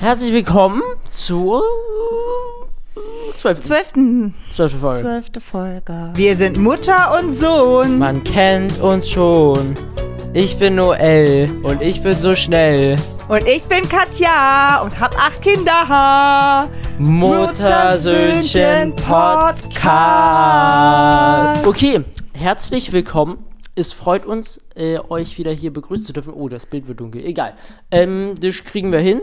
Herzlich willkommen zur zwölften, Zwölften, zwölften Folge. zwölfte Folge. Wir sind Mutter und Sohn. Man kennt uns schon. Ich bin Noel und ich bin so schnell. Und ich bin Katja und hab acht Kinder. Muttersöhnchen Podcast. Okay, herzlich willkommen. Es freut uns, äh, euch wieder hier begrüßen zu dürfen. Oh, das Bild wird dunkel. Egal. Ähm, das kriegen wir hin.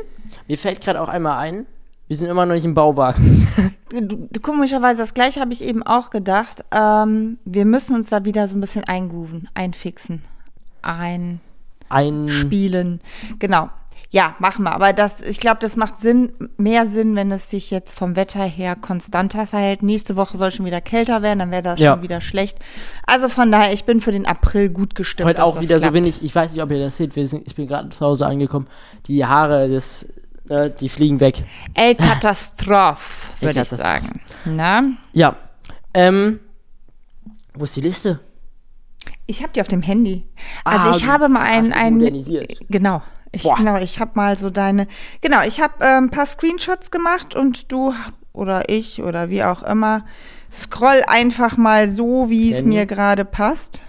Mir fällt gerade auch einmal ein, wir sind immer noch nicht im Bauwagen. Komischerweise, das gleiche habe ich eben auch gedacht. Ähm, wir müssen uns da wieder so ein bisschen eingrooven, einfixen, Ein. einspielen. Genau. Ja, machen wir. Aber das, ich glaube, das macht Sinn, mehr Sinn, wenn es sich jetzt vom Wetter her konstanter verhält. Nächste Woche soll schon wieder kälter werden, dann wäre das Ja. schon wieder schlecht. Also von daher, ich bin für den April gut gestimmt. Heute auch wieder so klappt. wenig. Ich weiß nicht, ob ihr das seht. Sind, ich bin gerade zu Hause angekommen. Die Haare, das, äh, die fliegen weg. El Katastrophe, El würde ich sagen. Na? Ja. Ähm, wo ist die Liste? Ich habe die auf dem Handy. Also Ah, ich habe mal hast ein, du ein modernisiert. genau. Ich, Boah. genau, ich habe mal so deine, genau, ich habe ähm, ein paar Screenshots gemacht und du oder ich oder wie auch immer scroll einfach mal so, wie es mir gerade passt.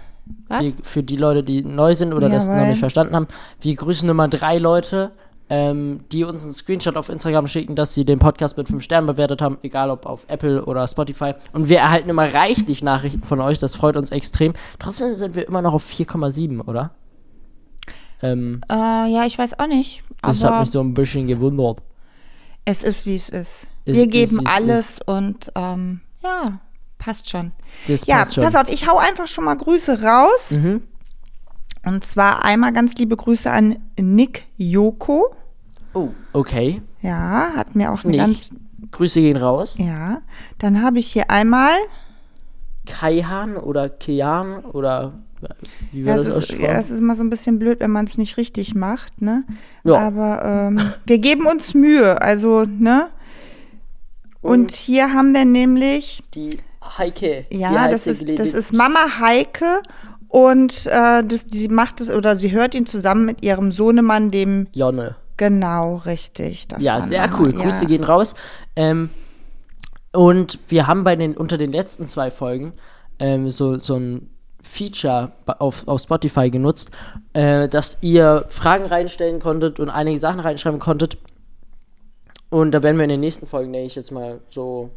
Was? Wir, für die Leute, die neu sind oder das noch Jawohl. nicht verstanden haben, wir grüßen immer drei Leute, ähm, die uns einen Screenshot auf Instagram schicken, dass sie den Podcast mit fünf Sternen bewertet haben, egal ob auf Apple oder Spotify. Und wir erhalten immer reichlich Nachrichten von euch, das freut uns extrem. Trotzdem sind wir immer noch auf 4,7, oder? Ähm, Äh, ja, ich weiß auch nicht. das hat mich so ein bisschen gewundert. es ist, wie es ist. Es Wir ist, geben es alles und ähm, ja, passt schon. Das Ja, passt schon. pass auf, ich hau einfach schon mal Grüße raus. Mhm. Und zwar einmal ganz liebe Grüße an Nick Joko. Oh, okay. Ja, hat mir auch eine Nicht. ganz. Grüße gehen raus. Ja, dann habe ich hier einmal. Kaihan oder Kian oder wie Ja, wird es, das ist, ja, es ist immer so ein bisschen blöd, wenn man es nicht richtig macht, ne? Ja. Aber ähm, wir geben uns Mühe, also, ne? Und hier haben wir nämlich, Die Heike. ja, die das Heike ist, Glede- das ist Mama Heike und äh, das, die macht es oder sie hört ihn zusammen mit ihrem Sohnemann, dem Jonne. genau richtig. Das Ja, war sehr Mama, cool. ja. Grüße gehen raus. Ähm, und wir haben bei den unter den letzten zwei Folgen ähm, so, so ein Feature auf, auf Spotify genutzt, äh, dass ihr Fragen reinstellen konntet und einige Sachen reinschreiben konntet. Und da werden wir in den nächsten Folgen, denke ich, jetzt mal so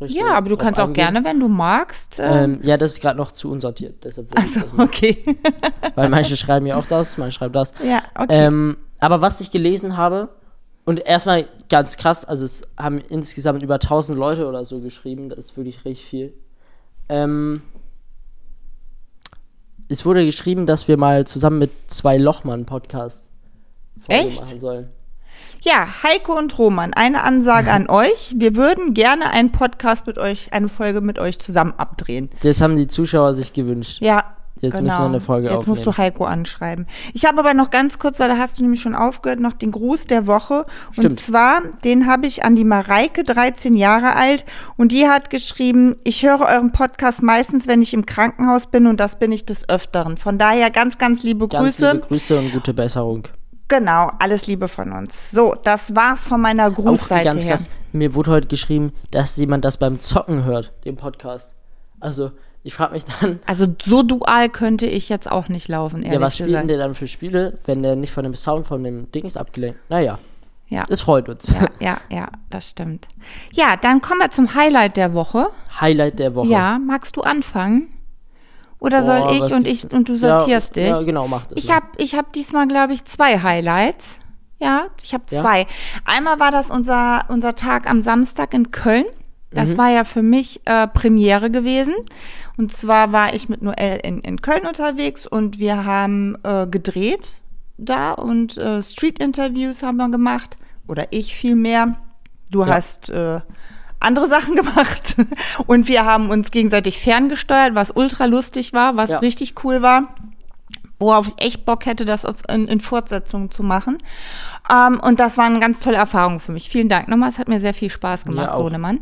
richtig Ja, aber du kannst auch eingehen. gerne, wenn du magst. Äh, Ähm, ja, das ist gerade noch zu unsortiert. Deshalb also, nicht. okay. Weil manche schreiben ja auch das, manche schreiben das. ja, okay. Ähm, aber was ich gelesen habe, und erstmal ganz krass, also es haben insgesamt über 1000 Leute oder so geschrieben, das ist wirklich richtig viel. Ähm, es wurde geschrieben, dass wir mal zusammen mit zwei Lochmann Podcast Echt? machen sollen. Ja, Heiko und Roman, eine Ansage an euch. Wir würden gerne einen Podcast mit euch, eine Folge mit euch zusammen abdrehen. Das haben die Zuschauer sich gewünscht. Ja. Jetzt müssen wir eine Folge Jetzt musst du aufnehmen. Heiko anschreiben. Ich habe aber noch ganz kurz, weil da hast du nämlich schon aufgehört, noch den Gruß der Woche. Und Stimmt. zwar, den habe ich an die Mareike, 13 Jahre alt. Und die hat geschrieben, ich höre euren Podcast meistens, wenn ich im Krankenhaus bin. Und das bin ich des Öfteren. Von daher ganz, ganz liebe Ganz Grüße. liebe Grüße und gute Besserung. Genau, alles Liebe von uns. So, das war's von meiner Auch Grußseite ganz her. krass, mir wurde heute geschrieben, dass jemand das beim Zocken hört, den Podcast. Also, ich frage mich dann, Also so dual könnte ich jetzt auch nicht laufen, ehrlich Ja, was spielt denn gesagt. der dann für Spiele, wenn der nicht von dem Sound von dem Dings abgelenkt? Naja, Ja, es freut uns. ja, ja, ja, das stimmt. Ja, dann kommen wir zum Highlight der Woche. Highlight der Woche. Ja, magst du anfangen? Oder Boah, soll ich und ich und du Ja, sortierst dich? Ja, genau, mach das. Ich habe ich hab diesmal, glaube ich, zwei Highlights. Ja, ich habe Ja? zwei. Einmal war das unser, unser Tag am Samstag in Köln. Mhm. Das war ja für mich äh, Premiere gewesen. Und zwar war ich mit Noel in, in Köln unterwegs und wir haben äh, gedreht da und äh, Street-Interviews haben wir gemacht. Oder ich vielmehr. Du Ja. hast äh, andere Sachen gemacht. Und wir haben uns gegenseitig ferngesteuert, was ultra lustig war, was Ja. richtig cool war worauf ich echt Bock hätte, das auf, in, in Fortsetzung zu machen. Ähm, und das war eine ganz tolle Erfahrung für mich. Vielen Dank nochmal. Es hat mir sehr viel Spaß gemacht. Sohnemann.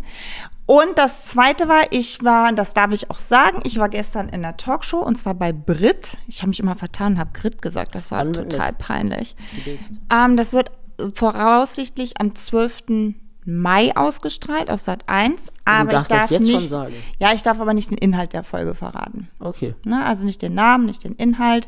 Und das zweite war, ich war, das darf ich auch sagen, ich war gestern in der Talkshow und zwar bei Brit. Ich habe mich immer vertan und habe Grit gesagt. Das war Wann total peinlich. Ähm, das wird voraussichtlich am 12. Mai ausgestrahlt auf Sat 1. Aber ich darf nicht. schon sagen. Ja, ich darf aber nicht den Inhalt der Folge verraten. Okay. Ne? Also nicht den Namen, nicht den Inhalt.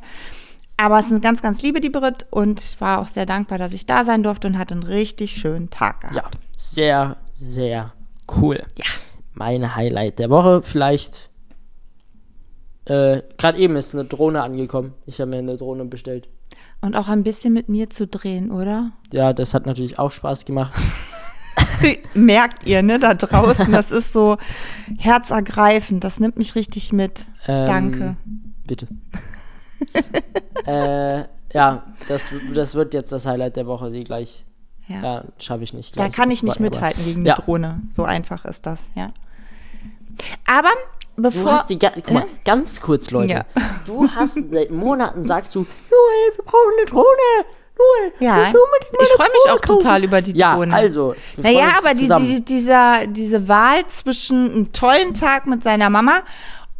Aber es ist eine ganz, ganz liebe, die Brit. Und ich war auch sehr dankbar, dass ich da sein durfte und hatte einen richtig schönen Tag gehabt. Ja, sehr, sehr cool. Ja. Mein Highlight der Woche vielleicht. Äh, Gerade eben ist eine Drohne angekommen. Ich habe mir eine Drohne bestellt. Und auch ein bisschen mit mir zu drehen, oder? Ja, das hat natürlich auch Spaß gemacht. Merkt ihr, ne, da draußen, das ist so herzergreifend. Das nimmt mich richtig mit. Ähm, Danke. Bitte. äh, ja, das, das wird jetzt das Highlight der Woche, die gleich. Ja. Ja, schaffe ich nicht Da gleich. kann ich nicht mithalten gegen Ja. die Drohne. So einfach ist das, ja. Aber Du bevor. hast die, ga- mal, ganz kurz, Leute. Ja. Du hast seit Monaten sagst du, Noel, wir brauchen eine Drohne. Noel, Ja, ich freue mich auch total kaufen." über die ja, Drohne. also. wir Naja, aber die, die, dieser, diese Wahl zwischen einem tollen Tag mit seiner Mama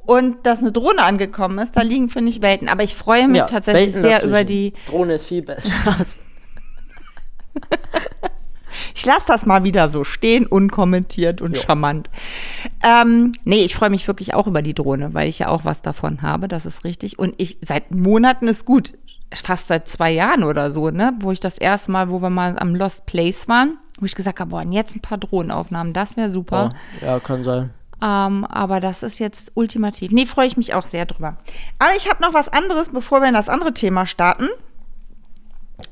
und dass eine Drohne angekommen ist, da liegen, finde ich, Welten. Aber ich freue mich Ja, tatsächlich Welten sehr dazwischen. über die. Drohne ist viel besser. Ich lasse das mal wieder so stehen, unkommentiert und Ja. charmant. Ähm, nee, ich freue mich wirklich auch über die Drohne, weil ich ja auch was davon habe, das ist richtig. Und ich, seit Monaten ist gut, fast seit zwei Jahren oder so, ne, wo ich das erste Mal, wo wir mal am Lost Place waren, wo ich gesagt habe, boah, jetzt ein paar Drohnenaufnahmen, das wäre super. Oh, ja, kann sein. Ähm, aber das ist jetzt ultimativ. Nee, freue ich mich auch sehr drüber. Aber ich habe noch was anderes, bevor wir in das andere Thema starten.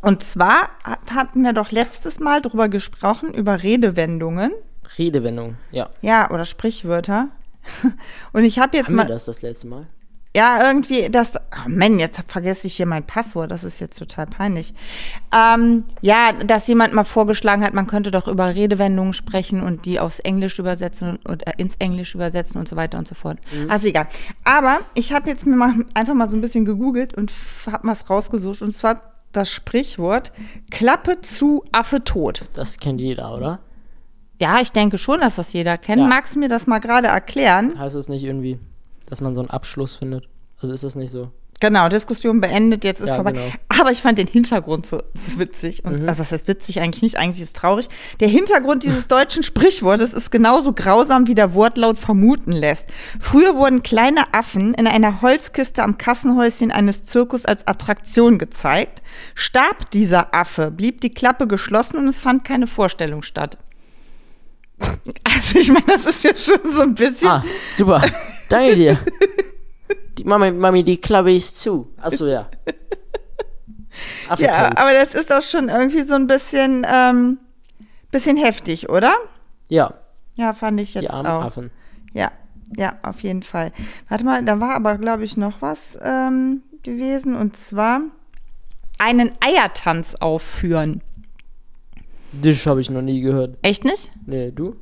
Und zwar hat- hatten wir doch letztes Mal drüber gesprochen, über Redewendungen. Redewendung, ja. Ja, oder Sprichwörter. Und ich habe jetzt Haben mal. wir das das letzte Mal? Ja, irgendwie, das. Oh Mann, jetzt vergesse ich hier mein Passwort. Das ist jetzt total peinlich. Ähm, ja, dass jemand mal vorgeschlagen hat, man könnte doch über Redewendungen sprechen und die aufs Englisch übersetzen und, äh, ins Englisch übersetzen und so weiter und so fort. Also egal. Aber ich habe jetzt mir mal einfach mal so ein bisschen gegoogelt und habe was rausgesucht. Und zwar das Sprichwort Klappe zu, Affe tot. Das kennt jeder, oder? Ja, ich denke schon, dass das jeder kennt. Ja. Magst du mir das mal gerade erklären? Heißt es nicht irgendwie, dass man so einen Abschluss findet? Also ist das nicht so? Genau, Diskussion beendet, jetzt ist Ja, vorbei. genau. Aber ich fand den Hintergrund so, so witzig. Und Mhm. also was heißt witzig eigentlich nicht, eigentlich ist es traurig. Der Hintergrund dieses deutschen Sprichwortes ist genauso grausam, wie der Wortlaut vermuten lässt. Früher wurden kleine Affen in einer Holzkiste am Kassenhäuschen eines Zirkus als Attraktion gezeigt. Starb dieser Affe, blieb die Klappe geschlossen und es fand keine Vorstellung statt. Also ich meine, das ist ja schon so ein bisschen. Ah, super. Danke dir. Die Mami, Mami, die Klappe ist zu. Achso, ja. Affe Ja, aber das ist auch schon irgendwie so ein bisschen, ähm, bisschen heftig, oder? ja, Ja, fand ich die jetzt armen auch. Affen. Ja, ja, auf jeden Fall. Warte mal, da war aber, glaube ich, noch was ähm, gewesen und zwar einen Eiertanz aufführen. Das habe ich noch nie gehört. Echt nicht? Nee, du?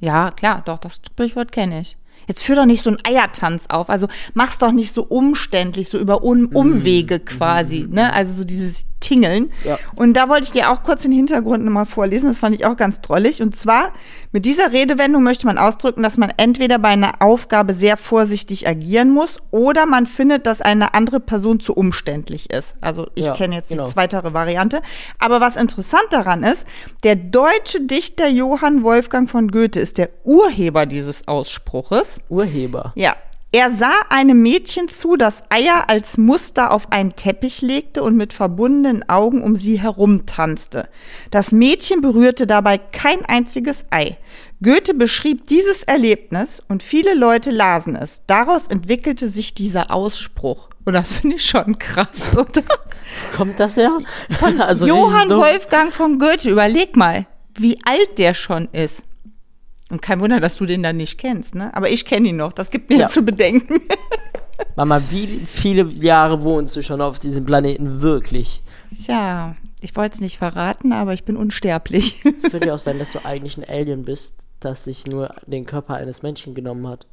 Ja, klar, doch, das Sprichwort kenne ich. Jetzt führ doch nicht so einen Eiertanz auf. Also mach's doch nicht so umständlich, so über um Umwege quasi, ne? Also so dieses Tingeln. Ja. Und da wollte ich dir auch kurz den Hintergrund nochmal vorlesen. Das fand ich auch ganz drollig. Und zwar, mit dieser Redewendung möchte man ausdrücken, dass man entweder bei einer Aufgabe sehr vorsichtig agieren muss oder man findet, dass eine andere Person zu umständlich ist. Also ich Ja, kenne jetzt genau. die zweitere Variante. Aber was interessant daran ist, der deutsche Dichter Johann Wolfgang von Goethe ist der Urheber dieses Ausspruches. Urheber. Ja. Er sah einem Mädchen zu, das Eier als Muster auf einen Teppich legte und mit verbundenen Augen um sie herumtanzte. Das Mädchen berührte dabei kein einziges Ei. Goethe beschrieb dieses Erlebnis und viele Leute lasen es. Daraus entwickelte sich dieser Ausspruch. Und das finde ich schon krass, oder? Kommt das her? also Johann. Wolfgang von Goethe, überleg mal, wie alt der schon ist. Und kein Wunder, dass du den dann nicht kennst, ne? Aber ich kenne ihn noch, das gibt mir Ja. zu bedenken. Mama, wie viele Jahre wohnst du schon auf diesem Planeten wirklich? Tja, ich wollte es nicht verraten, aber ich bin unsterblich. Es könnte ja auch sein, dass du eigentlich ein Alien bist, das sich nur den Körper eines Menschen genommen hat.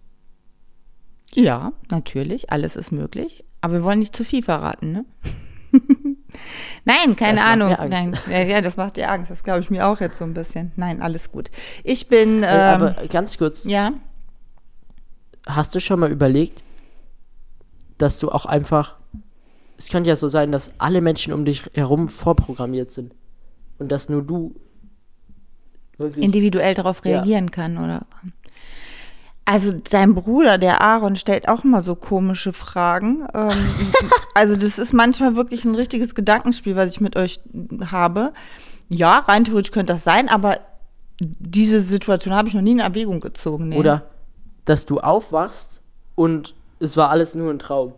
ja, natürlich, alles ist möglich. Aber wir wollen nicht zu viel verraten, ne? Nein, keine Das Ahnung. Nein, ja, ja, das macht dir Angst. Das glaube ich mir auch jetzt so ein bisschen. Nein, alles gut. Ich bin. Äh, Ähm, aber ganz kurz, ja. hast du schon mal überlegt, dass du auch einfach. Es könnte ja so sein, dass alle Menschen um dich herum vorprogrammiert sind. und dass nur du individuell darauf Ja. reagieren kann, oder? Also dein Bruder, der Aaron, stellt auch immer so komische Fragen. Ähm, also das ist manchmal wirklich ein richtiges Gedankenspiel, was ich mit euch habe. Ja, rein theoretisch könnte das sein, aber diese Situation habe ich noch nie in Erwägung gezogen. Nee. Oder dass du aufwachst und es war alles nur ein Traum.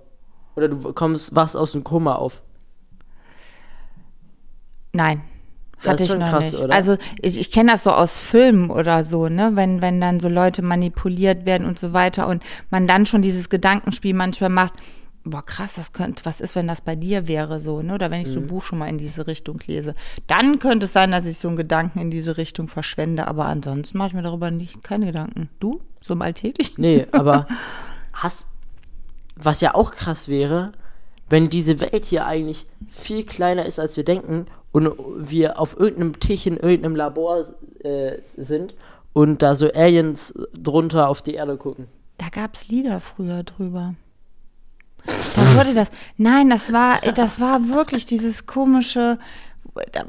Oder du kommst, wachst aus dem Koma auf. Nein. Das Hatte ich noch krass, nicht. oder? Also ich, ich kenne das so aus Filmen oder so, ne? Wenn, wenn dann so Leute manipuliert werden und so weiter und man dann schon dieses Gedankenspiel manchmal macht, boah, krass, das könnte, was ist, wenn das bei dir wäre, so, ne? Oder wenn ich so Mhm. ein Buch schon mal in diese Richtung lese. Dann könnte es sein, dass ich so einen Gedanken in diese Richtung verschwende, aber ansonsten mache ich mir darüber nicht keine Gedanken. Du? So im Alltäglichen? Nee, aber hast. Was ja auch krass wäre, wenn diese Welt hier eigentlich viel kleiner ist, als wir denken und wir auf irgendeinem Tisch in irgendeinem Labor äh, sind und da so Aliens drunter auf die Erde gucken. Da gab es Lieder früher drüber. Da wurde das. Nein, das war, das war wirklich dieses komische. Da,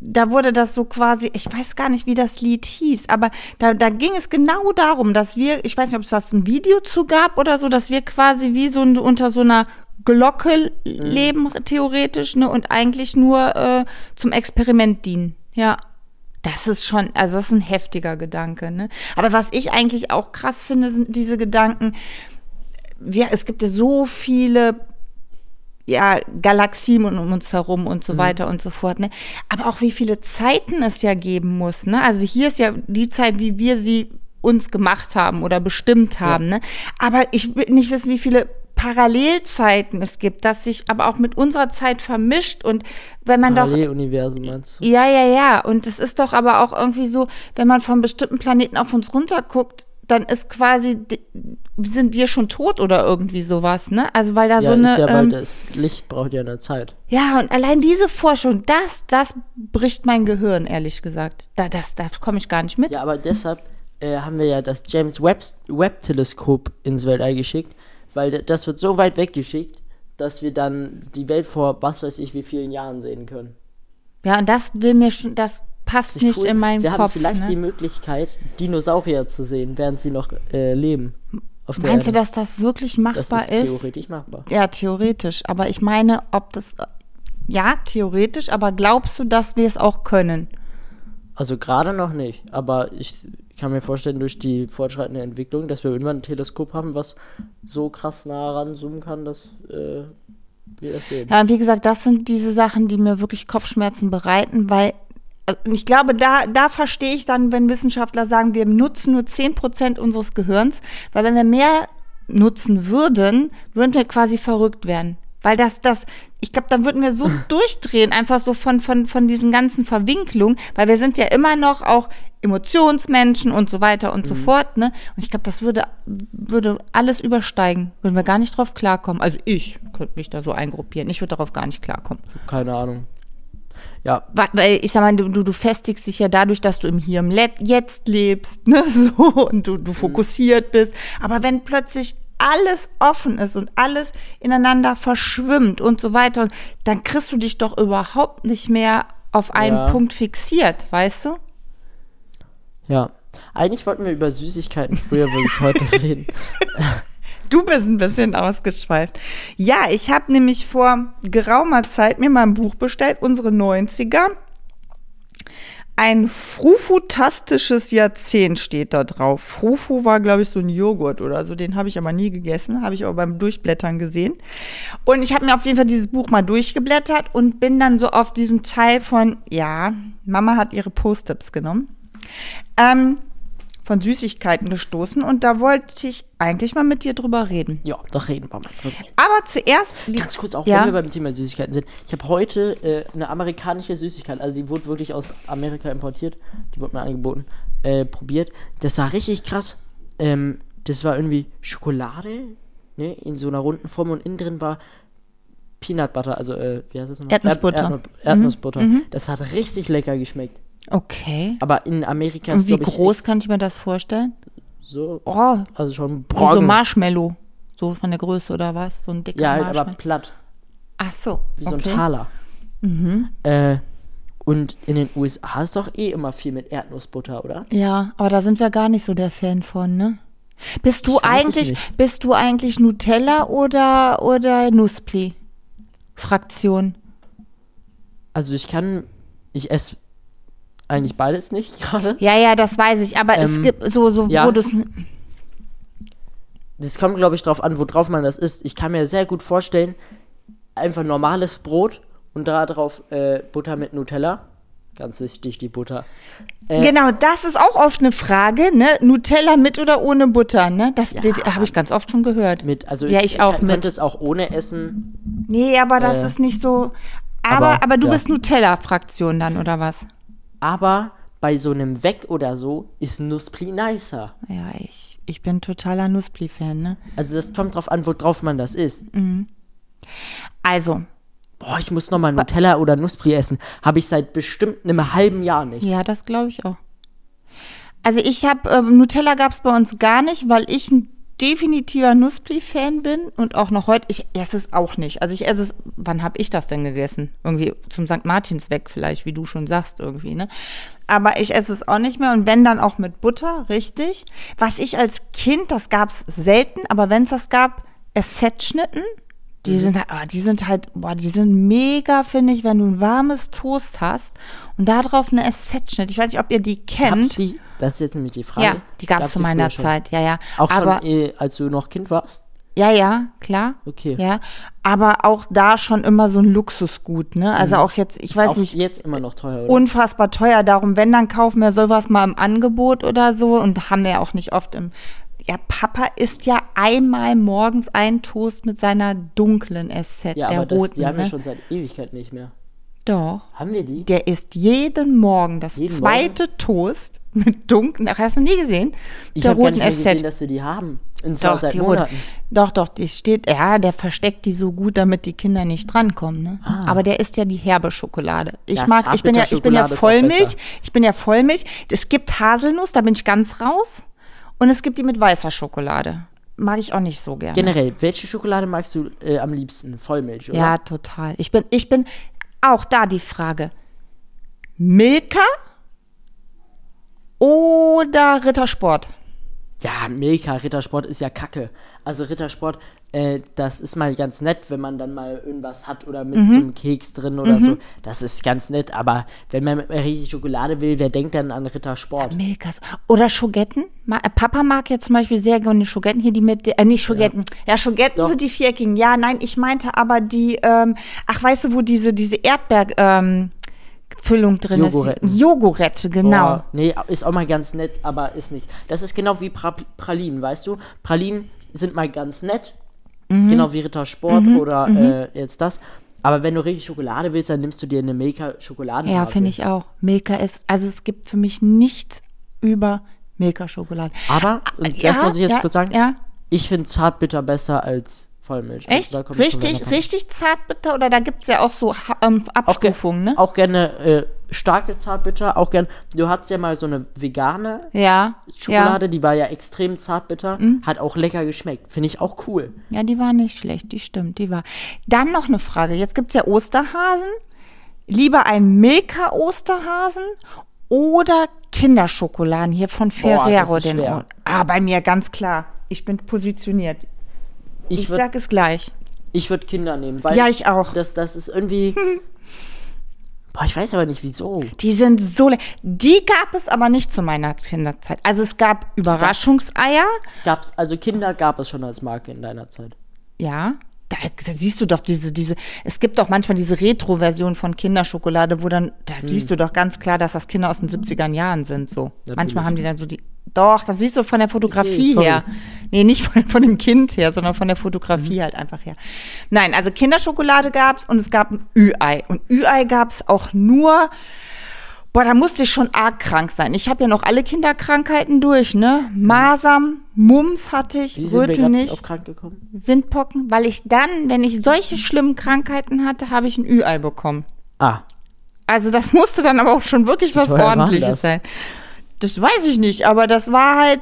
da wurde das so quasi, ich weiß gar nicht, wie das Lied hieß, aber da, da ging es genau darum, dass wir, ich weiß nicht, ob es das ein Video zu gab oder so, dass wir quasi wie so ein, unter so einer Glocke leben, theoretisch, ne, und eigentlich nur äh, zum Experiment dienen. Ja. Das ist schon, also das ist ein heftiger Gedanke, ne? Aber was ich eigentlich auch krass finde, sind diese Gedanken, wir, es gibt ja so viele ja, Galaxien um uns herum und so weiter und so fort, ne? Aber auch wie viele Zeiten es ja geben muss, ne? Also hier ist ja die Zeit, wie wir sie uns gemacht haben oder bestimmt haben, ne? Aber ich will nicht wissen, wie viele Parallelzeiten es gibt, das sich aber auch mit unserer Zeit vermischt und wenn man doch Paralleluniversen meinst du? ja, ja, ja. Und es ist doch aber auch irgendwie so, wenn man von bestimmten Planeten auf uns runterguckt, dann ist quasi, sind wir schon tot oder irgendwie sowas, ne? Also weil da so ja, eine. ist ja, weil ähm, das Licht braucht ja eine Zeit. ja, und allein diese Forschung, das, das bricht mein Gehirn, ehrlich gesagt. Da, das, da komme ich gar nicht mit. Ja, aber deshalb äh, haben wir ja das James Webb, Webb Teleskop ins Weltall geschickt, weil das wird so weit weggeschickt, dass wir dann die Welt vor was weiß ich wie vielen Jahren sehen können. Ja, und das will mir schon, das passt Ist nicht cool. in meinen wir Kopf. haben vielleicht die ne? Möglichkeit, Dinosaurier zu sehen, während sie noch äh, leben. Meinst du, dass das wirklich das machbar ist ist? theoretisch machbar? Ja, theoretisch. Aber ich meine, ob das. Ja, theoretisch, aber glaubst du, dass wir es auch können? Also gerade noch nicht, aber ich kann mir vorstellen, durch die fortschreitende Entwicklung, dass wir irgendwann ein Teleskop haben, was so krass nah ranzoomen kann, dass äh, wir das sehen. Ja, wie gesagt, das sind diese Sachen, die mir wirklich Kopfschmerzen bereiten, weil äh, ich glaube, da, da verstehe ich dann, wenn Wissenschaftler sagen, wir nutzen nur 10% unseres Gehirns, weil wenn wir mehr nutzen würden, würden wir quasi verrückt werden. Weil das, das, ich glaube, dann würden wir so durchdrehen, einfach so von, von, von diesen ganzen Verwinklungen, weil wir sind ja immer noch auch Emotionsmenschen und so weiter und so fort, ne? Und ich glaube, das würde, würde alles übersteigen, würden wir gar nicht drauf klarkommen. Also ich könnte mich da so eingruppieren, ich würde darauf gar nicht klarkommen. Keine Ahnung. Ja, Weil ich sag mal, du, du du festigst dich ja dadurch, dass du im Hier im Let Jetzt lebst, ne, so, und du, du fokussiert bist. Aber wenn plötzlich alles offen ist und alles ineinander verschwimmt und so weiter, dann kriegst du dich doch überhaupt nicht mehr auf einen Ja. Punkt fixiert, weißt du? ja. Eigentlich wollten wir über Süßigkeiten früher versus heute reden. Du bist ein bisschen ausgeschweift. Ja, ich habe nämlich vor geraumer Zeit mir mal ein Buch bestellt, unsere 90er. Ein frufutastisches Jahrzehnt steht da drauf. Frufu war, glaube ich, so ein Joghurt oder so. Den habe ich aber nie gegessen, habe ich aber beim Durchblättern gesehen. Und ich habe mir auf jeden Fall dieses Buch mal durchgeblättert und bin dann so auf diesen Teil von, ja, Mama hat ihre Post-its genommen. Ähm, von Süßigkeiten gestoßen und da wollte ich eigentlich mal mit dir drüber reden. Ja, da reden wir mal drüber. Aber zuerst. Ganz kurz auch, ja. wenn wir beim Thema Süßigkeiten sind. Ich habe heute äh, eine amerikanische Süßigkeit, also die wurde wirklich aus Amerika importiert, die wurde mir angeboten, äh, probiert. Das war richtig krass. Ähm, das war irgendwie Schokolade, ne, in so einer runden Form und innen drin war Peanut Butter, also äh, wie heißt das nochmal? Erdnussbutter. Erd, Erdnuss, Erdnussbutter. Das hat richtig lecker geschmeckt. Okay. Aber in Amerika Und ist wie glaub ich, groß kann ich mir das vorstellen? so, Oh, also schon wie so Brocken. Marshmallow. So von der Größe oder was? So ein dicker ja, halt aber Marshmallow. platt. Ach so. Wie so ein okay. Mhm. Taler. Äh, Und in den USA ist doch eh immer viel mit Erdnussbutter, oder? Ja, aber da sind wir gar nicht so der Fan von, ne? Bist du Ich weiß es eigentlich, nicht. bist du eigentlich Nutella oder, oder Nuspli? Fraktion. Also ich kann, ich esse eigentlich beides nicht gerade. Ja, ja, das weiß ich, aber es Ähm, gibt so, so, ja. wo du Das kommt, glaube ich, drauf an, worauf man das isst. Ich kann mir sehr gut vorstellen, einfach normales Brot und da drauf äh, Butter mit Nutella. Ganz wichtig, die Butter. Äh, Genau, das ist auch oft eine Frage, ne? Nutella mit oder ohne Butter, ne? Das die habe ich ganz oft schon gehört. Mit, also Ja, ich auch kann, könnte es auch ohne essen. Nee, aber das Äh, ist nicht so. Aber, aber, aber, du ja. bist Nutella-Fraktion dann, oder was? Aber bei so einem Weg oder so ist Nuspli nicer. Ja, ich, ich bin totaler Nuspli-Fan, ne? Also das kommt drauf an, worauf man das isst. Also, Boah, ich muss nochmal Nutella oder Nuspli essen. Habe ich seit bestimmt einem halben Jahr nicht. ja, das glaube ich auch. Also ich habe, ähm, Nutella gab es bei uns gar nicht, weil ich ein definitiver Nuspli-Fan bin und auch noch heute, ich esse es auch nicht. Also ich esse es, wann habe ich das denn gegessen? Irgendwie zum St. Martins weg vielleicht, wie du schon sagst irgendwie, ne? Aber ich esse es auch nicht mehr und wenn dann auch mit Butter, richtig. Was ich als Kind, das gab es selten, aber wenn es das gab, Essetschnitten, die sind, halt- ah, die sind halt, boah, die sind mega, finde ich, wenn du ein warmes Toast hast und da drauf eine Essetschnitt. Ich weiß nicht, ob ihr die kennt. die? Das ist jetzt nämlich die Frage. Ja, die gab es zu meiner schon? Zeit, ja, ja. Auch aber, schon, eh, als du noch Kind warst? ja, ja, klar. Okay. Ja, aber auch da schon immer so ein Luxusgut, ne? Also auch jetzt, ich Ist weiß auch nicht, jetzt immer noch teuer, oder? unfassbar teuer. Darum, wenn, dann kaufen wir sowas mal im Angebot oder so und haben wir ja auch nicht oft im. Ja, Papa isst ja einmal morgens einen Toast mit seiner dunklen Esset, ja, der aber das, roten. die haben wir ne? schon seit Ewigkeit nicht mehr. Doch. Haben wir die? Der isst jeden Morgen das Jeden zweite Toast mit dunklen. Ach, hast du nie gesehen? Ich der habe gar roten nicht Esset. gesehen, dass wir die haben. Zwar Doch, die Monaten. rote. Doch, doch, die steht, ja, der versteckt die so gut, damit die Kinder nicht drankommen, ne? Aber der isst ja die herbe Schokolade. Ich Ah. Ja, mag, ich bin ja, ich bin ja ist Vollmilch, ich bin ja Vollmilch. Es gibt Haselnuss, da bin ich ganz raus. Und es gibt die mit weißer Schokolade. Mag ich auch nicht so gerne. Generell, welche Schokolade magst du äh, am liebsten? Vollmilch, oder? Ja, total. Ich bin, ich bin auch da die Frage. Milka oder Rittersport? Ja, Milka, Rittersport ist ja kacke. Also Rittersport, äh, das ist mal ganz nett, wenn man dann mal irgendwas hat oder mit Mhm. so einem Keks drin oder so. Das ist ganz nett, aber wenn man richtig Schokolade will, wer denkt dann an Rittersport? Milkas. Oder Schogetten. Ma- äh, Papa mag ja zum Beispiel sehr gerne Schogetten hier, die mit, äh, nicht Schogetten. Ja, Schogetten Doch. sind die viereckigen. Ja, nein, ich meinte aber die, ähm, ach, weißt du, wo diese, diese Erdbeer, ähm, Füllung drin Jogoretten. ist? Jogurette, genau. Boah, nee, ist auch mal ganz nett, aber ist nichts. Das ist genau wie pra Pralinen, weißt du? Pralinen sind mal ganz nett, Mhm. genau wie Rittersport oder äh, jetzt das. Aber wenn du richtig Schokolade willst, dann nimmst du dir eine Milka Schokolade. Ja, finde ich auch. Milka ist, also es gibt für mich nichts über Milka-Schokolade. Aber, und das Ja, muss ich jetzt ja, kurz sagen, Ja, ich finde Zartbitter besser als Vollmilch. Also echt? schon Richtig, richtig zartbitter? Oder da gibt es ja auch so ähm, Abstufungen, ne? auch gerne äh, starke Zartbitter, auch gerne. Du hattest ja mal so eine vegane Ja. Schokolade, die war ja extrem zartbitter, hat auch lecker geschmeckt. Finde ich auch cool. Ja, die war nicht schlecht, die stimmt, die war. Dann noch eine Frage. Jetzt gibt's ja Osterhasen. Lieber ein Milka-Osterhasen oder Kinderschokoladen hier von Boah, Ferrero. ist den ah, bei mir ganz klar. Ich bin positioniert. Ich, Ich würde sag es gleich. ich würd Kinder nehmen, weil Ja, ich auch. Das, das ist irgendwie. Boah, ich weiß aber nicht wieso. Die sind so Die gab es aber nicht zu meiner Kinderzeit. Also es gab Überraschungseier. Gab's, also Kinder gab es schon als Marke in deiner Zeit. Ja. Da, da siehst du doch diese, diese, es gibt doch manchmal diese Retro-Version von Kinderschokolade, wo dann, da siehst du doch ganz klar, dass das Kinder aus den 70er Jahren sind, so. Manchmal haben die dann so die, doch, das siehst du von der Fotografie Okay, her. Nee, nicht von, von dem Kind her, sondern von der Fotografie halt einfach her. Nein, also Kinderschokolade gab's und es gab ein Ü-Ei. Und Ü-Ei gab's auch nur, Boah, da musste ich schon arg krank sein. Ich habe ja noch alle Kinderkrankheiten durch, ne? Masern, Mumps hatte ich, Wie sind wir Röte grad nicht. auf krank gekommen? Windpocken, weil ich dann, wenn ich solche schlimmen Krankheiten hatte, habe ich ein Ü-Ei bekommen. Ah, Also das musste dann aber auch schon wirklich was teuer war ordentliches sein. Das weiß ich nicht, aber das war halt,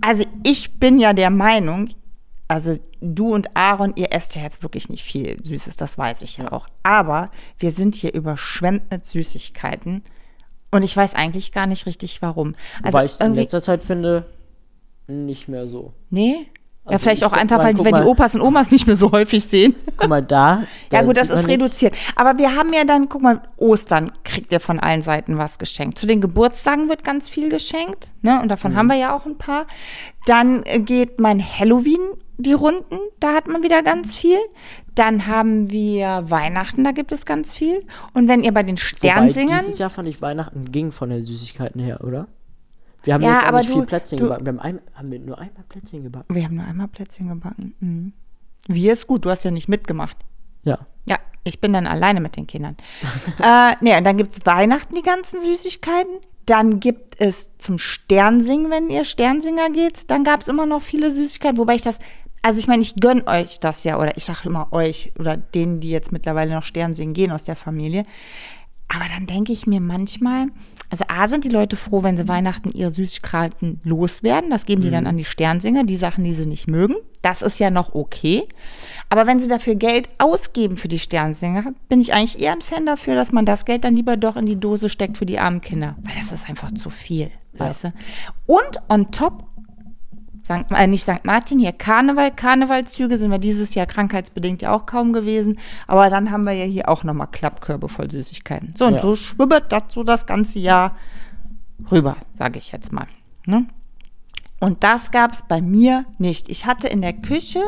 also ich bin ja der Meinung, also du und Aaron, ihr esst ja jetzt wirklich nicht viel Süßes, das weiß ich ja auch. Aber wir sind hier überschwemmt mit Süßigkeiten und ich weiß eigentlich gar nicht richtig warum. Also Wobei ich in letzter Zeit finde, nicht mehr so. nee? Ja, Also vielleicht ich auch einfach, mal, weil wenn die. Opas und Omas nicht mehr so häufig sehen. Guck mal da. Ja da gut, das ist nicht. reduziert. Aber wir haben ja dann, guck mal, Ostern kriegt ihr von allen Seiten was geschenkt. Zu den Geburtstagen wird ganz viel geschenkt, ne? Und davon Mhm. haben wir ja auch ein paar. Dann äh, geht mein Halloween die Runden, da hat man wieder ganz viel. Dann haben wir Weihnachten, da gibt es ganz viel. Und wenn ihr bei den Wobei, Sternsingern, dieses Jahr fand ich Weihnachten ging von den Süßigkeiten her, oder? Wir haben Ja, jetzt auch aber nicht du- viel Plätzchen du- gebacken. Wir haben, ein, haben wir nur einmal Plätzchen gebacken. wir haben nur einmal Plätzchen gebacken. Mhm. Wir ist gut, du hast ja nicht mitgemacht. Ja. Ja, ich bin dann alleine mit den Kindern. äh, nee, und dann gibt's Weihnachten die ganzen Süßigkeiten. Dann gibt es zum Sternsingen, wenn ihr Sternsinger geht, dann gab's immer noch viele Süßigkeiten, wobei ich das, also ich meine, ich gönn euch das ja, oder ich sage immer euch oder denen, die jetzt mittlerweile noch Sternsingen gehen aus der Familie. Aber dann denke ich mir manchmal, also A sind die Leute froh, wenn sie Weihnachten ihre Süßigkeiten loswerden. Das geben die dann an die Sternsinger, die Sachen, die sie nicht mögen. Das ist ja noch okay. Aber wenn sie dafür Geld ausgeben für die Sternsinger, bin ich eigentlich eher ein Fan dafür, dass man das Geld dann lieber doch in die Dose steckt für die armen Kinder. Weil das ist einfach zu viel, weißt du. Und on top St. äh, nicht St. Martin, hier Karneval, Karnevalszüge sind wir dieses Jahr krankheitsbedingt ja auch kaum gewesen. Aber dann haben wir ja hier auch nochmal Klappkörbe voll Süßigkeiten. So, und Ja. so schwibbert das so das ganze Jahr rüber, sage ich jetzt mal. Ne? Und das gab es bei mir nicht. Ich hatte in der Küche,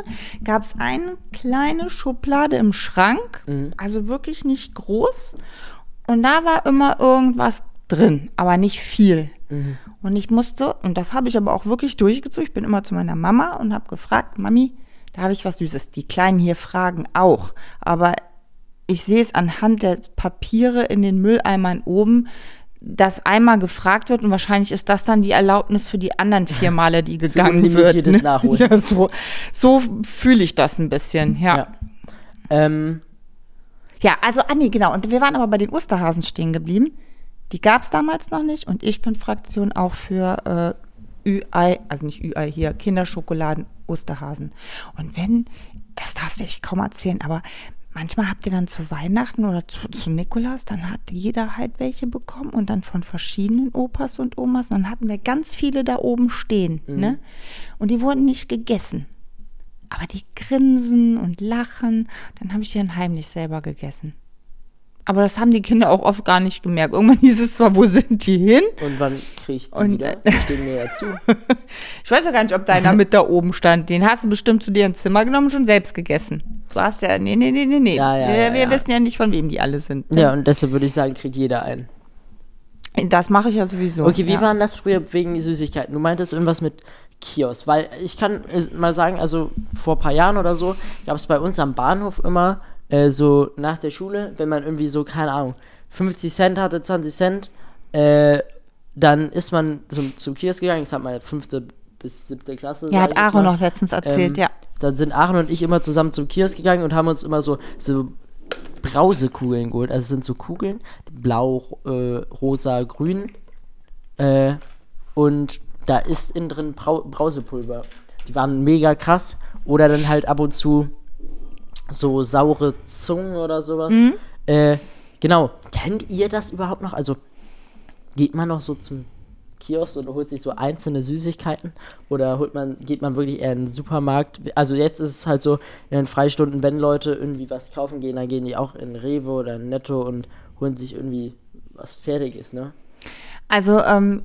gab es eine kleine Schublade im Schrank, also wirklich nicht groß. Und da war immer irgendwas drin, aber nicht viel. Und ich musste, und das habe ich aber auch wirklich durchgezogen, ich bin immer zu meiner Mama und habe gefragt, Mami, da habe ich was Süßes. Die Kleinen hier fragen auch, aber ich sehe es anhand der Papiere in den Mülleimern oben, dass einmal gefragt wird und wahrscheinlich ist das dann die Erlaubnis für die anderen vier Male, die gegangen wird. Ne? Nachholen. Ja, so, so fühle ich das ein bisschen, ja. Ja. Ähm, Ja, also, ah nee, genau. Und wir waren aber bei den Osterhasen stehen geblieben. Die gab es damals noch nicht und ich bin Fraktion auch für äh, Ü-Ei, also nicht Ü-Ei hier, Kinderschokoladen, Osterhasen. Und wenn, das darfst du echt kaum erzählen, aber manchmal habt ihr dann zu Weihnachten oder zu, zu Nikolaus, dann hat jeder halt welche bekommen und dann von verschiedenen Opas und Omas. Und dann hatten wir ganz viele da oben stehen, ne? Und die wurden nicht gegessen. Aber die grinsen und lachen. Dann habe ich die dann heimlich selber gegessen. Aber das haben die Kinder auch oft gar nicht gemerkt. Irgendwann hieß es zwar, wo sind die hin? und wann krieg ich die Und- wieder? Die stehen mir ja zu. Ich weiß ja gar nicht, ob deiner mit da oben stand. Den hast du bestimmt zu dir ins Zimmer genommen und schon selbst gegessen. Du hast ja, nee, nee, nee, nee, nee. Ja, ja, wir ja, wir ja. wissen ja nicht, von wem die alle sind. Ja, und deshalb würde ich sagen, kriegt jeder einen. Das mache ich ja sowieso. Okay, wie ja. waren das früher wegen Süßigkeiten? Du meintest irgendwas mit Kiosk, weil ich kann äh, mal sagen, also vor ein paar Jahren oder so gab es bei uns am Bahnhof immer äh, so nach der Schule, wenn man irgendwie so, keine Ahnung, 50 Cent hatte, 20 Cent, äh, dann ist man zum, zum Kiosk gegangen, ich sag mal fünfte bis siebte Klasse. Ja, hat Aaron noch letztens erzählt, Ähm, ja. Dann sind Aaron und ich immer zusammen zum Kiosk gegangen und haben uns immer so, so Brausekugeln geholt. Also es sind so Kugeln, blau, äh, rosa, grün. Äh, und da ist innen drin Brau Brausepulver. Die waren mega krass. Oder dann halt ab und zu so saure Zungen oder sowas. Mhm. Äh, genau. Kennt ihr das überhaupt noch? Also geht man noch so zum Kiosk und holt sich so einzelne Süßigkeiten oder holt man, geht man wirklich eher in den Supermarkt? Also jetzt ist es halt so, in den Freistunden, wenn Leute irgendwie was kaufen gehen, dann gehen die auch in Rewe oder in Netto und holen sich irgendwie was Fertiges, ne? Also, ähm,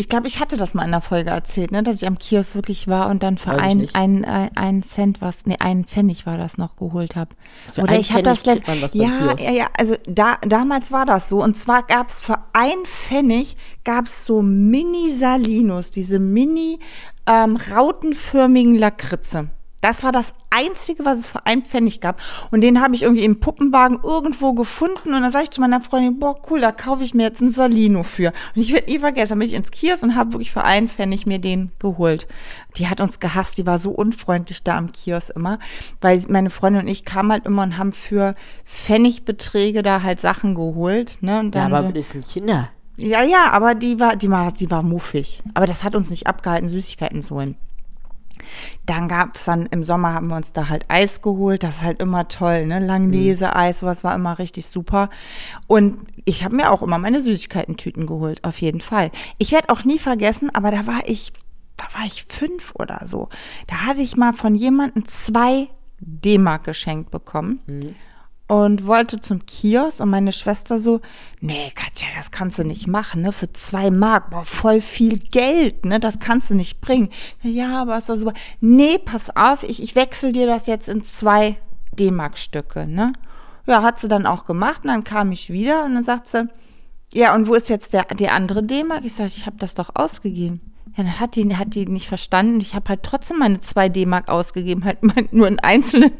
ich glaube, ich hatte das mal in der Folge erzählt, ne, dass ich am Kiosk wirklich war und dann für ich ein, ein, ein, ein Cent was, nee, einen Pfennig war das noch geholt habe. Oder einen ich habe das beim ja, ja, ja, also da, damals war das so. Und zwar gab es für ein Pfennig gab es so Mini-Salinos, diese mini ähm, rautenförmigen Lakritze. Das war das Einzige, was es für ein Pfennig gab. Und den habe ich irgendwie im Puppenwagen irgendwo gefunden. Und dann sage ich zu meiner Freundin, boah, cool, da kaufe ich mir jetzt ein Salino für. Und ich werde nie vergessen, dann bin ich ins Kiosk und habe wirklich für einen Pfennig mir den geholt. Die hat uns gehasst, die war so unfreundlich da am Kiosk immer. Weil meine Freundin und ich kamen halt immer und haben für Pfennigbeträge da halt Sachen geholt. Ne? Und Ja, dann aber so- das sind Kinder. ja, ja, aber die war, die war, die war muffig. Aber das hat uns nicht abgehalten, Süßigkeiten zu holen. Dann gab es dann, im Sommer haben wir uns da halt Eis geholt. Das ist halt immer toll, ne? Langnese-Eis, sowas war immer richtig super. Und ich habe mir auch immer meine Süßigkeiten-Tüten geholt, auf jeden Fall. Ich werde auch nie vergessen, aber da war ich, da war ich fünf oder so. Da hatte ich mal von jemandem zwei D-Mark geschenkt bekommen. Und wollte zum Kiosk und meine Schwester so, nee, Katja, das kannst du nicht machen, ne? Für zwei Mark, boah, voll viel Geld, ne? Das kannst du nicht bringen. Ja, aber ist doch super. Nee, pass auf, ich, ich wechsle dir das jetzt in zwei D-Mark-Stücke, ne? Ja, hat sie dann auch gemacht und dann kam ich wieder und dann sagt sie, ja, und wo ist jetzt der, die andere D-Mark? Ich sage, ich habe das doch ausgegeben. Ja, dann hat die, hat die nicht verstanden. Ich habe halt trotzdem meine zwei D-Mark ausgegeben, halt nur in einzelnen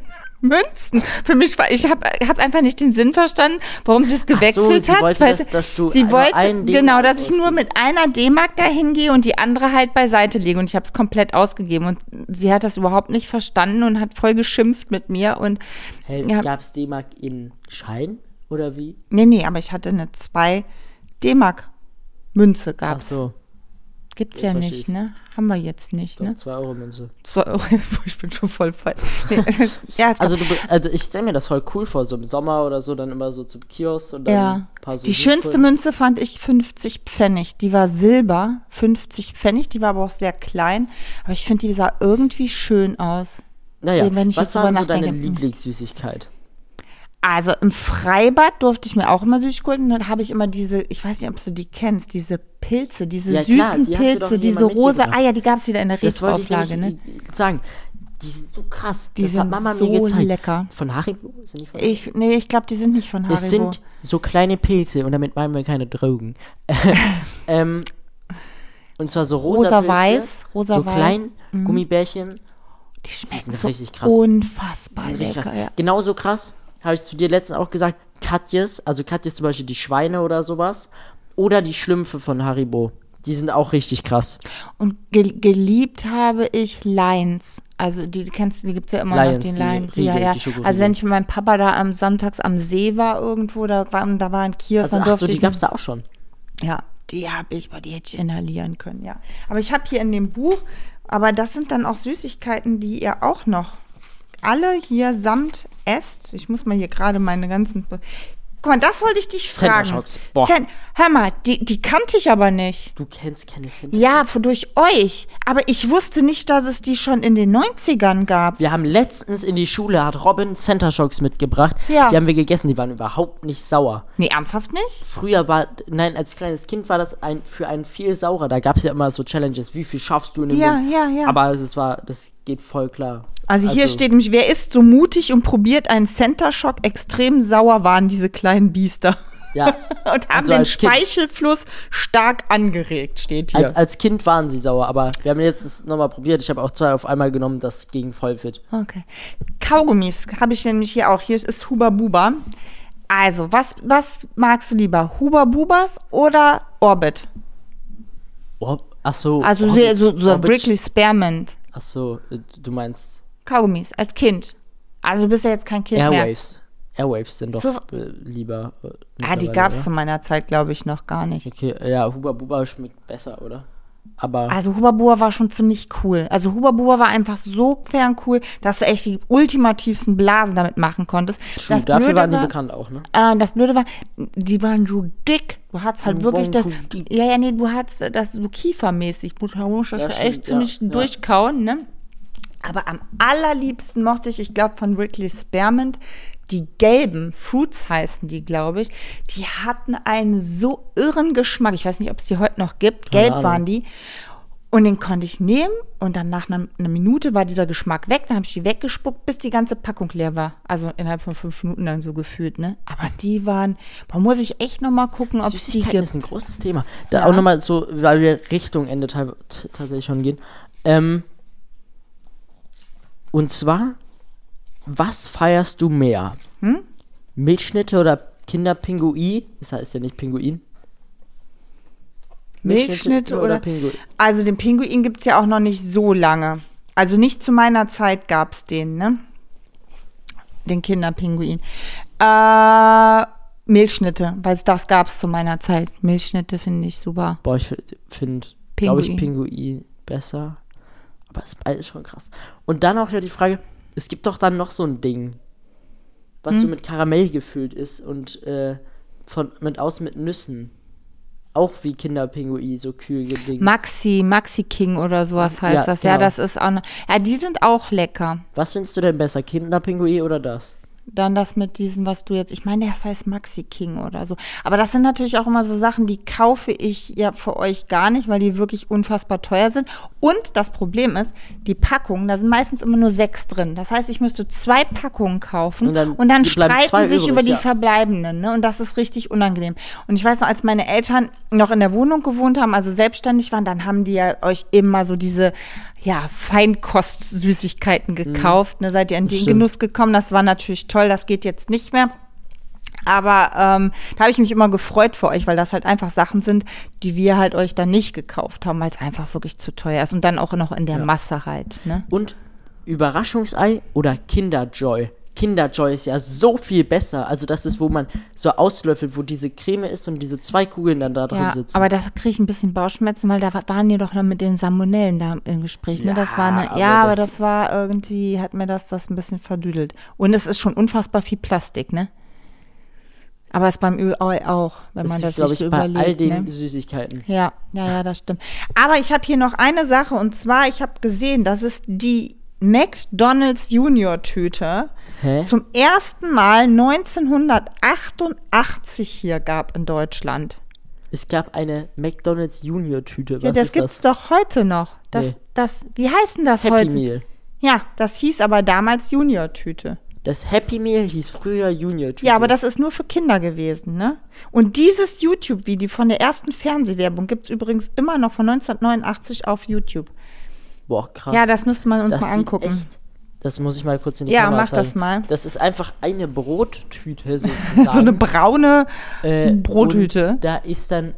Münzen. Für mich war, ich habe hab einfach nicht den Sinn verstanden, warum sie es gewechselt sie hat. wollte, Weil dass- dass du sie wollte, genau, dass ich nur mit einer D-Mark dahin gehe und die andere halt beiseite lege. Und ich habe es komplett ausgegeben. Und sie hat das überhaupt nicht verstanden und hat voll geschimpft mit mir. Und Hey, Ja. Gab es D-Mark in Schein oder wie? nee, nee, aber ich hatte eine 2 D-Mark Münze Ach gab's. so, Gibt's jetzt ja nicht, ich. ne? Haben wir jetzt nicht, doch, ne? 2 Euro Münze. Zwei Euro. Ich bin schon voll falsch. Nee. ja, es Also, du, also ich stelle mir das voll cool vor, so im Sommer oder so, dann immer so zum Kiosk und dann Ja, ein paar so die schönste. Münze fand ich 50 Pfennig. Die war Silber, 50 Pfennig, die war aber auch sehr klein. Aber ich finde, die sah irgendwie schön aus. Naja, wenn ich was war so deine nachdenke. Lieblingssüßigkeit? Also im Freibad durfte ich mir auch immer süß holen. Dann habe ich immer diese, ich weiß nicht, ob du die kennst, diese Pilze, diese Ja, klar, süßen die du doch Pilze, diese rosa mitgebracht. Eier, die gab es wieder in der Das Retro-Auflage, ne? nämlich sagen. Die sind so krass. Die das hat sind Mama so mir gezeigt. lecker. Von Haribo? Sind die von Ich, nee, ich glaube, die sind nicht von Haribo. Es sind so kleine Pilze und damit meinen wir keine Drogen. ähm, und zwar so rosa Rosa-weiß, Pilze, rosa-weiß. So klein, Mhm. Gummibärchen. die schmecken so richtig krass. unfassbar Die lecker. krass. Ja. Genauso krass, habe ich zu dir letztens auch gesagt, Katjes, also Katjes zum Beispiel die Schweine oder sowas. Oder die Schlümpfe von Haribo. Die sind auch richtig krass. Und ge geliebt habe ich Lions. Also die die kennst du, die gibt's ja immer Lions, noch, den die Lions. Riegel, ja, ja. die. Also wenn ich mit meinem Papa da am Sonntags am See war irgendwo, da war, da war ein Kiosk, Also, dann ach durfte so, die gab es da auch schon. Ja, die habe ich, boah, die hätte ich inhalieren können, ja. Aber ich habe hier in dem Buch, aber das sind dann auch Süßigkeiten, die ihr auch noch alle hier samt esst. Ich muss mal hier gerade meine ganzen. Guck mal, das wollte ich dich Center fragen. Boah. Hör mal, die, die kannte ich aber nicht. Du kennst keine Kinder. Ja, durch euch. Aber ich wusste nicht, dass es die schon in den 90ern gab. Wir haben letztens in die Schule, hat Robin Center Shocks mitgebracht. Ja. Die haben wir gegessen, die waren überhaupt nicht sauer. Nee, ernsthaft nicht? Früher war, nein, als kleines Kind war das ein, für einen viel saurer. Da gab es ja immer so Challenges, wie viel schaffst du in dem Ja, Mund? ja, ja. Aber es war, das geht voll klar. Also hier steht nämlich, wer ist so mutig und probiert einen Center Shock? Extrem sauer waren diese kleinen Biester. Ja, Und haben Also den als Kind. Speichelfluss stark angeregt, steht hier. als, als Kind waren sie sauer, aber wir haben jetzt es nochmal probiert. Ich habe auch zwei auf einmal genommen, das ging voll fit. okay. Kaugummis habe ich nämlich hier auch. Hier ist Huba Buba. Also, was, was magst du lieber? Huba Bubas oder Orbit? Oh, ach so. Also Orbit- so, so Orbit- Brickley Spearmint. Ach so, äh, du meinst Kaugummis, als Kind. Also du bist ja jetzt kein Kind mehr. Airwaves. Airwaves sind doch So- lieber. Äh, Ah, die gab es zu meiner Zeit, glaube ich, noch gar nicht. Okay, ja, Huba Buba schmeckt besser, oder? Aber Also Huba Buba war schon ziemlich cool. Also Huba Buba war einfach so fern cool, dass du echt die ultimativsten Blasen damit machen konntest. true, dafür waren die bekannt auch, ne? Äh, das Blöde war, die waren so dick. Du hattest halt Die wirklich das. Ja, ja, nee, du hattest das so kiefermäßig. Du musst das Das echt stimmt, ziemlich ja, ja. durchkauen, ne? Aber am allerliebsten mochte ich, ich glaube, von Wrigley Spearmint, die gelben Fruits heißen die, glaube ich. Die hatten einen so irren Geschmack. Ich weiß nicht, ob es die heute noch gibt. Gelb Ahnung. waren die. Und den konnte ich nehmen und dann nach einer, einer Minute war dieser Geschmack weg. Dann habe ich die weggespuckt, bis die ganze Packung leer war. Also innerhalb von fünf Minuten dann so gefühlt, ne? Aber die waren, boah, muss ich echt noch mal gucken, ob es die Süßigkeiten ist ein gibt. großes Thema. Da Ja. auch nochmal so, weil wir Richtung Ende tatsächlich schon gehen. Ähm, und zwar, was feierst du mehr? Hm? Milchschnitte oder Kinderpingui? Das heißt ja nicht Pinguin. Milchschnitte oder? Pinguin? Also den Pinguin gibt es ja auch noch nicht so lange. Also nicht zu meiner Zeit gab es den, ne? Den Kinderpinguin. Äh, Milchschnitte, weil das gab es zu meiner Zeit. Milchschnitte finde ich super. Boah, ich finde, glaube ich. Pinguin besser. Aber es ist beides schon krass. Und dann auch ja die Frage, es gibt doch dann noch so ein Ding, was Hm? so mit Karamell gefüllt ist und äh, von mit außen mit Nüssen. Auch wie Kinderpingui, so kühl gedingt. Maxi, Maxi King oder sowas heißt Ja, das. Ja, genau. das ist auch. Ne, ja, die sind auch lecker. Was findest du denn besser, Kinderpingui oder das? Dann das mit diesen, was du jetzt, ich meine, das heißt Maxi King oder so. Aber das sind natürlich auch immer so Sachen, die kaufe ich ja für euch gar nicht, weil die wirklich unfassbar teuer sind. Und das Problem ist, die Packungen, da sind meistens immer nur sechs drin. Das heißt, ich müsste zwei Packungen kaufen Und dann und dann streiten sich übrig, über die ja. verbleibenden. Ne? Und das ist richtig unangenehm. Und ich weiß noch, als meine Eltern noch in der Wohnung gewohnt haben, also selbstständig waren, dann haben die ja euch immer so diese ja, Feinkost-Süßigkeiten gekauft. Ne? Seid ihr in den. Genuss gekommen? Das war natürlich toll. Das geht jetzt nicht mehr. Aber ähm, da habe ich mich immer gefreut für euch, weil das halt einfach Sachen sind, die wir halt euch dann nicht gekauft haben, weil es einfach wirklich zu teuer ist und dann auch noch in der Ja. Masse halt. Ne? Und Überraschungsei oder Kinderjoy? Kinderjoy ist ja so viel besser. Also das ist, wo man so auslöffelt, wo diese Creme ist und diese zwei Kugeln dann da drin Ja, sitzen. aber da kriege ich ein bisschen Bauchschmerzen, weil da wa- waren die doch noch mit den Salmonellen da im Gespräch. Ne? das Ja, war eine, aber ja, aber das- das war irgendwie, hat mir das das ein bisschen verdüdelt. Und es ist schon unfassbar viel Plastik, ne? Aber es ist beim Öl auch, wenn das man ist, das glaube sich ich, so bei überlegt. all den ne? Süßigkeiten. Ja, ja, ja, das stimmt. Aber ich habe hier noch eine Sache und zwar, ich habe gesehen, das ist die McDonald's Junior Tüte Hä? zum ersten Mal 1988 hier gab in Deutschland. Es gab eine McDonald's Junior Tüte. Was Ja, das ist gibt's das? doch heute noch. Das, Nee. das, wie heißt denn das Happy heute? Meal. Ja, das hieß aber damals Junior Tüte. Das Happy Meal hieß früher Junior Tüte. Ja, aber das ist nur für Kinder gewesen, ne? Und dieses YouTube-Video von der ersten Fernsehwerbung gibt's übrigens immer noch von 1989 auf YouTube. Boah, krass. Ja, das müsste man uns Das mal angucken. Echt, das muss ich mal kurz in die Ja, Kamera mach das zeigen. mal. Das ist einfach eine Brottüte sozusagen. So eine braune Äh, Brottüte. Da ist dann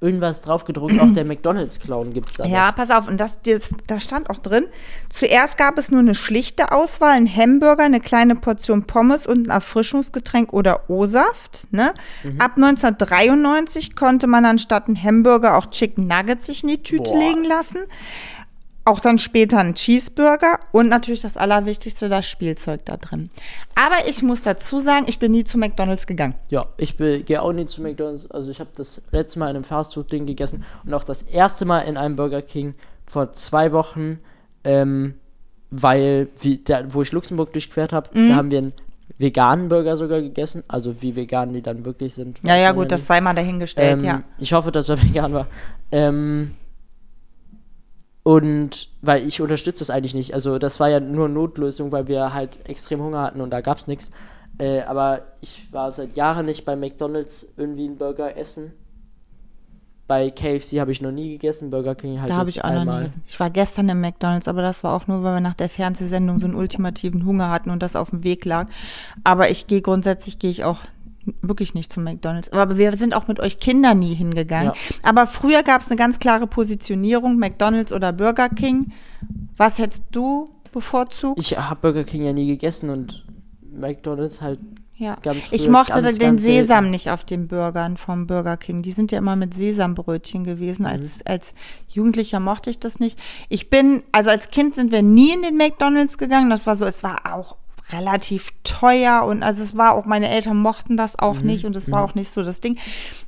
irgendwas drauf gedruckt. Auch der McDonalds-Clown gibt es da. Ja, pass auf, und das, das, da stand auch drin, zuerst gab es nur eine schlichte Auswahl, ein Hamburger, eine kleine Portion Pommes und ein Erfrischungsgetränk oder O-Saft. Ne? Mhm. Ab 1993 konnte man anstatt ein Hamburger auch Chicken Nuggets sich in die Tüte Boah. legen lassen. Auch dann später ein Cheeseburger und natürlich das Allerwichtigste, das Spielzeug da drin. Aber ich muss dazu sagen, ich bin nie zu McDonalds gegangen. Ja, ich gehe auch nie zu McDonalds. Also ich habe das letzte Mal in einem Fastfood-Ding gegessen und auch das erste Mal in einem Burger King vor zwei Wochen, ähm, weil, wie, da, wo ich Luxemburg durchquert habe, Mhm. da haben wir einen veganen Burger sogar gegessen. Also wie vegan die dann wirklich sind. Ja, ja, gut, das sei mal dahingestellt, Ähm, ja. Ich hoffe, dass er vegan war. Ähm, und weil ich unterstütze das eigentlich nicht. Also das war ja nur Notlösung, weil wir halt extrem Hunger hatten und da gab es nichts. Äh, aber ich war seit Jahren nicht bei McDonalds irgendwie einen Burger essen. Bei KFC habe ich noch nie gegessen, Burger King halt Da habe ich auch noch nie einmal. gegessen. Ich war gestern im McDonalds, aber das war auch nur, weil wir nach der Fernsehsendung so einen ultimativen Hunger hatten und das auf dem Weg lag. Aber ich gehe grundsätzlich, gehe ich auch wirklich nicht zum McDonalds. Aber wir sind auch mit euch Kindern nie hingegangen. Ja. Aber früher gab es eine ganz klare Positionierung, McDonalds oder Burger King. Was hättest du bevorzugt? Ich habe Burger King ja nie gegessen und McDonalds halt Ja. ganz ich früher mochte ganz, den ganz. Sesam nicht auf den Burgern vom Burger King. Die sind ja immer mit Sesambrötchen Mhm. gewesen. Als, als Jugendlicher mochte ich das nicht. Ich bin, also als Kind sind wir nie in den McDonalds gegangen. Das war so, es war auch relativ teuer und also es war auch, meine Eltern mochten das auch Mhm. nicht und es war auch nicht so das Ding.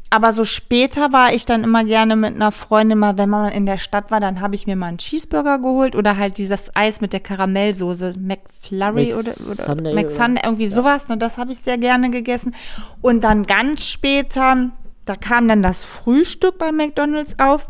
Aber so später war ich dann immer gerne mit einer Freundin mal, wenn man in der Stadt war, dann habe ich mir mal einen Cheeseburger geholt oder halt dieses Eis mit der Karamellsoße, McFlurry oder, oder McSunday McSunday, irgendwie sowas. Ne, das habe ich sehr gerne gegessen. Und dann ganz später, da kam dann das Frühstück bei McDonalds auf.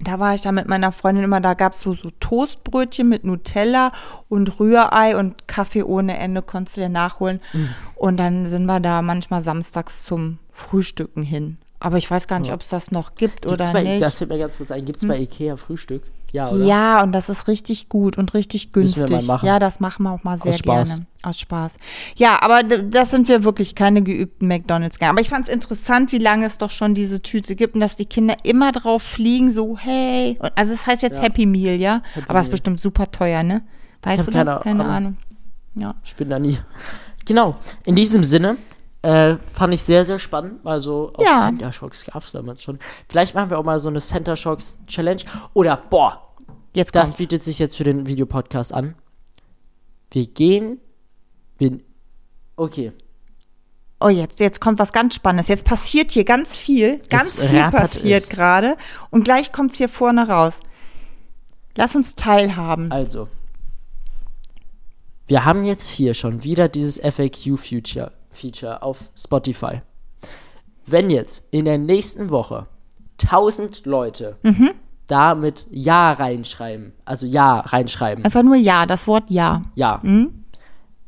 Da war ich da mit meiner Freundin immer, da gab es so, so Toastbrötchen mit Nutella und Rührei und Kaffee ohne Ende konntest du dir nachholen. Mhm. Und dann sind wir da manchmal samstags zum Frühstücken hin. Aber ich weiß gar nicht, ob es das noch gibt Gibt's oder bei, nicht. Hm. Das fällt mir ganz kurz ein. Gibt es bei Ikea Frühstück? Ja, oder? Ja, und das ist richtig gut und richtig günstig. Ja, das machen wir auch mal sehr Aus gerne. Aus Spaß. Ja, aber das sind wir wirklich keine geübten McDonalds-Gänger. Aber ich fand es interessant, wie lange es doch schon diese Tüte gibt und dass die Kinder immer drauf fliegen, so, hey. Und, also es heißt jetzt Ja. Happy Meal, ja? Happy aber es ist bestimmt super teuer, ne? Weißt du keine das? Keine Ahnung. Ahnung. Ja. Ich bin da nie. Genau. In diesem Sinne äh, fand ich sehr, sehr spannend. Mal so auf Ja. Center Shocks gab es damals schon. Vielleicht machen wir auch mal so eine Center Shocks Challenge. Oder, boah, Jetzt das kommt's. bietet sich jetzt für den Videopodcast an. Wir gehen. Wir, okay. Oh, jetzt, jetzt kommt was ganz Spannendes. Jetzt passiert hier ganz viel. Ganz Jetzt viel passiert es. gerade. Und gleich kommt's hier vorne raus. Lass uns teilhaben. Also. Wir haben jetzt hier schon wieder dieses FAQ-Feature Feature auf Spotify. Wenn jetzt in der nächsten Woche 1000 Leute Mhm. Da mit Ja reinschreiben, also Ja reinschreiben, Einfach nur ja, das Wort ja. Ja, Mhm.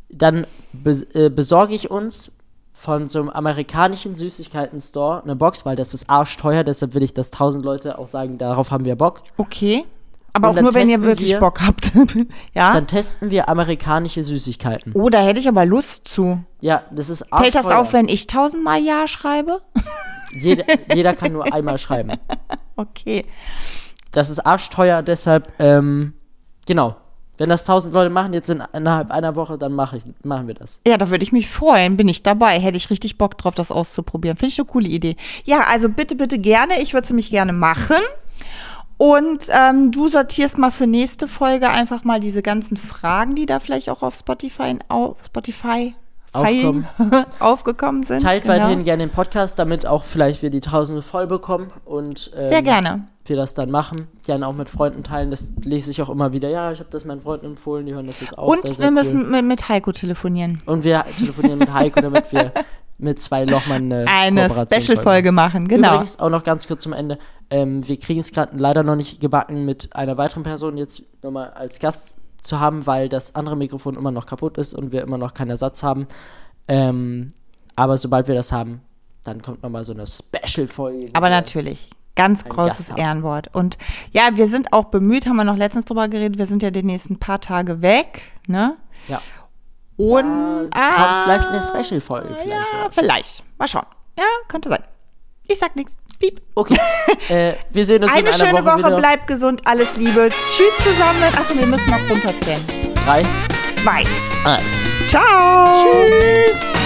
dann bes äh, besorge ich uns von so einem amerikanischen Süßigkeiten-Store eine Box, weil das ist arschteuer, deshalb will ich, dass 1000 Leute auch sagen, darauf haben wir Bock. Okay. Aber Und auch nur, wenn ihr wirklich wir- Bock habt. ja. Dann testen wir amerikanische Süßigkeiten. oh, da hätte ich aber Lust zu. Ja, das ist Fällt das arschteuer. auf, wenn ich tausendmal ja schreibe? Jeder, jeder kann nur einmal schreiben. Okay. Das ist arschteuer, deshalb, ähm, genau. Wenn das 1000 Leute machen, jetzt in, innerhalb einer Woche, dann mach ich, machen wir das. Ja, da würde ich mich freuen. Bin ich dabei. Hätte ich richtig Bock drauf, das auszuprobieren. Finde ich eine coole Idee. Ja, also bitte, bitte gerne. Ich würde es nämlich gerne machen. Und ähm, du sortierst mal für nächste Folge einfach mal diese ganzen Fragen, die da vielleicht auch auf Spotify, auf Spotify Aufkommen. aufgekommen sind. Teilt Genau. weiterhin gerne den Podcast, damit auch vielleicht wir die Tausende voll bekommen und ähm, Sehr gerne. Wir das dann machen. Gerne auch mit Freunden teilen. Das lese ich auch immer wieder. Ja, ich habe das meinen Freunden empfohlen, die hören das jetzt auch. Und sehr, sehr wir cool. müssen mit, mit Heiko telefonieren. Und wir telefonieren mit Heiko, damit wir mit zwei Lochmann eine, Eine Special-Folge machen, genau. Übrigens auch noch ganz kurz zum Ende. Ähm, wir kriegen es gerade leider noch nicht gebacken, mit einer weiteren Person jetzt nochmal als Gast zu haben, weil das andere Mikrofon immer noch kaputt ist und wir immer noch keinen Ersatz haben. Ähm, aber sobald wir das haben, dann kommt nochmal so eine Special-Folge. Aber natürlich. Ganz Ein großes. Ehrenwort. Und ja, wir sind auch bemüht, haben wir noch letztens drüber geredet, wir sind ja die nächsten paar Tage weg, ne? Ja. Und Da kommt vielleicht eine Special-Folge. Vielleicht ja, vielleicht. Mal schauen. Ja, könnte sein. Ich sag nichts. Piep. Okay. äh, wir sehen uns in Eine einer schöne Woche, Woche, bleibt gesund, alles Liebe. Tschüss zusammen. Achso, wir müssen noch runterzählen. Drei, Zwei. eins. Ciao. Tschüss.